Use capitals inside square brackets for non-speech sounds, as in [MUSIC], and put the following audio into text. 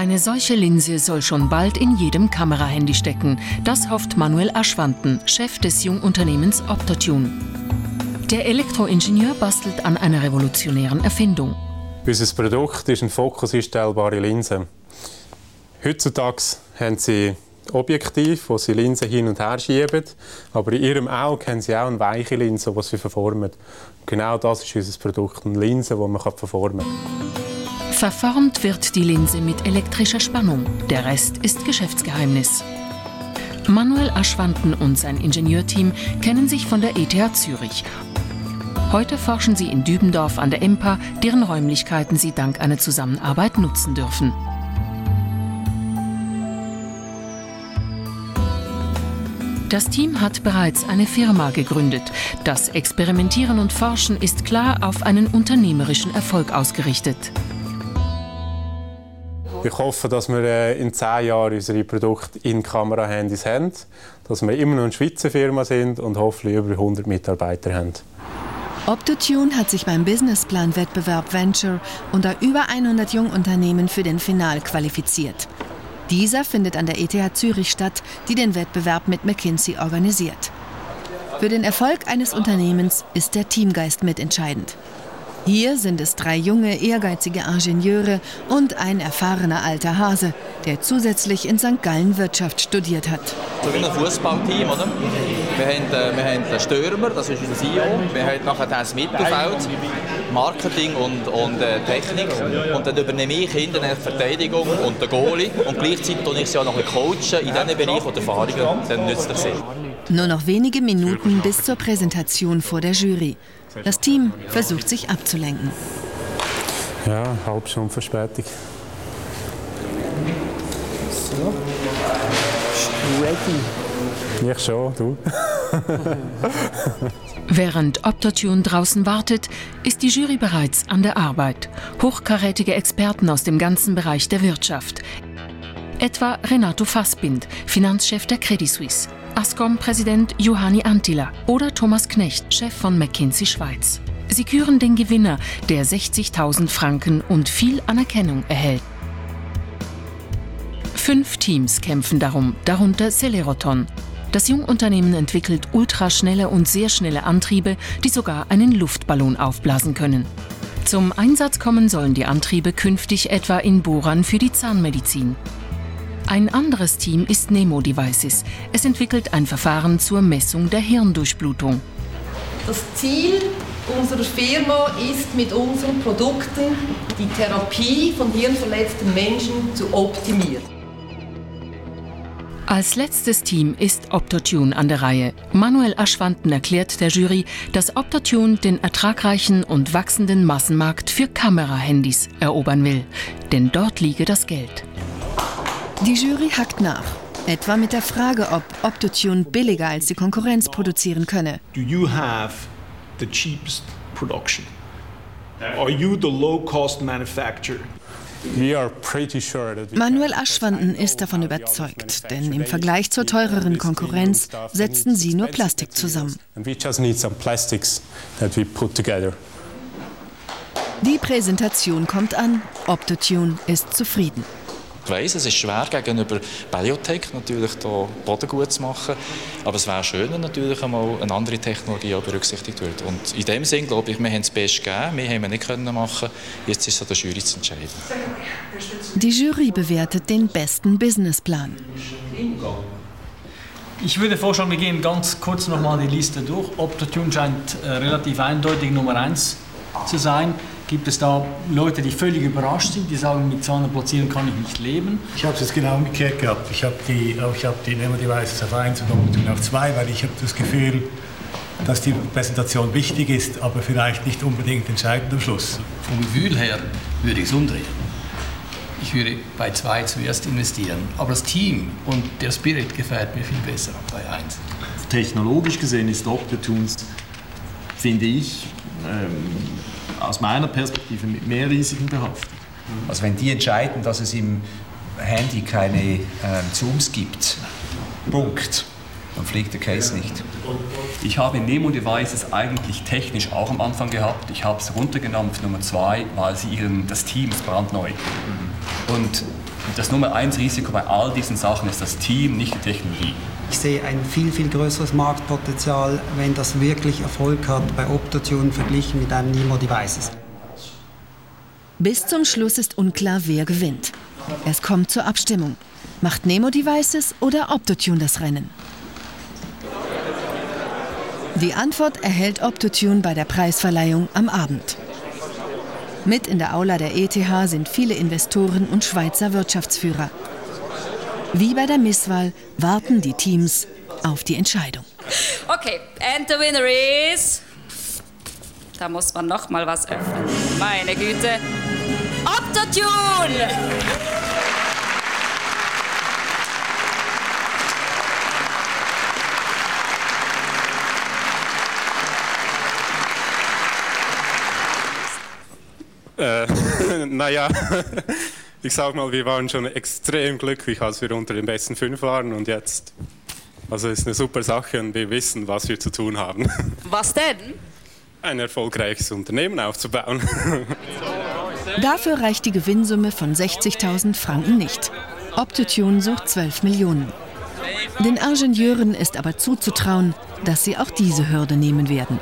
Eine solche Linse soll schon bald in jedem Kamerahandy stecken. Das hofft Manuel Aschwanten, Chef des Jungunternehmens Optotune. Der Elektroingenieur bastelt an einer revolutionären Erfindung. Unser Produkt ist eine fokuseinstellbare Linse. Heutzutage haben sie Objektiv, wo sie Linsen hin und her schieben, aber in ihrem Auge haben sie auch eine weiche Linse, die sie verformen. Genau das ist unser Produkt, eine Linse, die man verformen kann. Verformt wird die Linse mit elektrischer Spannung. Der Rest ist Geschäftsgeheimnis. Manuel Aschwanten und sein Ingenieurteam kennen sich von der ETH Zürich. Heute forschen sie in Dübendorf an der EMPA, deren Räumlichkeiten sie dank einer Zusammenarbeit nutzen dürfen. Das Team hat bereits eine Firma gegründet. Das Experimentieren und Forschen ist klar auf einen unternehmerischen Erfolg ausgerichtet. Ich hoffe, dass wir äh, in zehn Jahren unsere Produkte in Kamerahandys haben, dass wir immer noch eine Schweizer Firma sind und hoffentlich über 100 Mitarbeiter haben. Optotune hat sich beim Businessplan-Wettbewerb Venture unter über 100 Jungunternehmen für den Final qualifiziert. Dieser findet an der ETH Zürich statt, die den Wettbewerb mit McKinsey organisiert. Für den Erfolg eines Unternehmens ist der Teamgeist mitentscheidend. Hier sind es drei junge, ehrgeizige Ingenieure und ein erfahrener alter Hase, der zusätzlich in St. Gallen Wirtschaft studiert hat. So wie ein Fußballteam, oder? Wir haben, äh, wir haben den Stürmer, das ist unser CEO. Wir haben nachher das Mittelfeld, Marketing und, und äh, Technik. Und dann übernehme ich hinten die Verteidigung und den Goalie. Und gleichzeitig coache ich sie auch noch ein coachen in diesen Bereichen der Erfahrungen. Dann das sehr. Nur noch wenige Minuten bis zur Präsentation vor der Jury. Das Team versucht sich abzulenken. Ja, halb schon Verspätung. So. Ready. Ich schon, du. [LAUGHS] Während Optotune draußen wartet, ist die Jury bereits an der Arbeit. Hochkarätige Experten aus dem ganzen Bereich der Wirtschaft. Etwa Renato Fassbind, Finanzchef der Credit Suisse. Ascom-Präsident Johanni Antila oder Thomas Knecht, Chef von McKinsey Schweiz. Sie küren den Gewinner, der 60.000 Franken und viel Anerkennung erhält. Fünf Teams kämpfen darum, darunter Celeroton. Das Jungunternehmen entwickelt ultraschnelle und sehr schnelle Antriebe, die sogar einen Luftballon aufblasen können. Zum Einsatz kommen sollen die Antriebe künftig etwa in Bohrern für die Zahnmedizin. Ein anderes Team ist Nemo Devices. Es entwickelt ein Verfahren zur Messung der Hirndurchblutung. Das Ziel unserer Firma ist mit unseren Produkten die Therapie von hirnverletzten Menschen zu optimieren. Als letztes Team ist Optotune an der Reihe. Manuel Aschwanten erklärt der Jury, dass Optotune den ertragreichen und wachsenden Massenmarkt für Kamerahandys erobern will. Denn dort liege das Geld. Die Jury hackt nach. Etwa mit der Frage, ob Optotune billiger als die Konkurrenz produzieren könne. Do you have the cheapest production? Are you the low-cost manufacturer? Manuel Aschwanden ist davon überzeugt, denn im Vergleich zur teureren Konkurrenz setzen sie nur Plastik zusammen. Die Präsentation kommt an, Optotune ist zufrieden. Ich weiss, es ist schwer gegenüber Biotech natürlich da Boden gut zu machen, aber es wäre schön, wenn natürlich einmal eine andere Technologie auch berücksichtigt wird. Und in dem Sinn glaube ich, wir haben das Beste gegeben, wir haben es nicht können machen. Jetzt ist es an der Jury zu entscheiden. Die Jury bewertet den besten Businessplan. Ich würde vorschlagen, wir gehen ganz kurz nochmal die Liste durch. Optotune scheint äh, relativ eindeutig Nummer 1 zu sein gibt es da Leute, die völlig überrascht sind, die sagen, mit 200 Platzieren kann ich nicht leben? Ich habe es jetzt genau umgekehrt gehabt. Ich habe die, ich hab die Nemo Devices auf 1 und auf 2, weil ich habe das Gefühl, dass die Präsentation wichtig ist, aber vielleicht nicht unbedingt entscheidend am Schluss. Vom Gefühl her würde ich es umdrehen. Ich würde bei 2 zuerst investieren. Aber das Team und der Spirit gefällt mir viel besser bei 1. Technologisch gesehen ist Optotunes, finde ich, ähm, aus meiner Perspektive mit mehr Risiken behaftet. Also wenn die entscheiden, dass es im Handy keine äh, Zooms gibt, Punkt, dann fliegt der Case nicht. Ich habe Nemo Devices eigentlich technisch auch am Anfang gehabt. Ich habe es runtergenommen auf Nummer zwei, weil sie ihren, das Team ist brandneu. Und Das Nummer eins Risiko bei all diesen Sachen ist das Team, nicht die Technologie. Ich sehe ein viel, viel größeres Marktpotenzial, wenn das wirklich Erfolg hat bei Optotune verglichen mit einem Nemo Devices. Bis zum Schluss ist unklar, wer gewinnt. Es kommt zur Abstimmung. Macht Nemo Devices oder Optotune das Rennen? Die Antwort erhält Optotune bei der Preisverleihung am Abend. Mit in der Aula der ETH sind viele Investoren und Schweizer Wirtschaftsführer. Wie bei der Misswahl warten die Teams auf die Entscheidung. Okay, and the winner is. Da muss man noch mal was öffnen. Meine Güte. Optotune! Äh, naja, [LAUGHS] ich sag mal, wir waren schon extrem glücklich, als wir unter den besten fünf waren und jetzt. Also ist eine super Sache und wir wissen, was wir zu tun haben. [LAUGHS] Was denn? Ein erfolgreiches Unternehmen aufzubauen. [LAUGHS] Dafür reicht die Gewinnsumme von 60.000 Franken nicht. Optotune sucht 12 Millionen. Den Ingenieuren ist aber zuzutrauen, dass sie auch diese Hürde nehmen werden.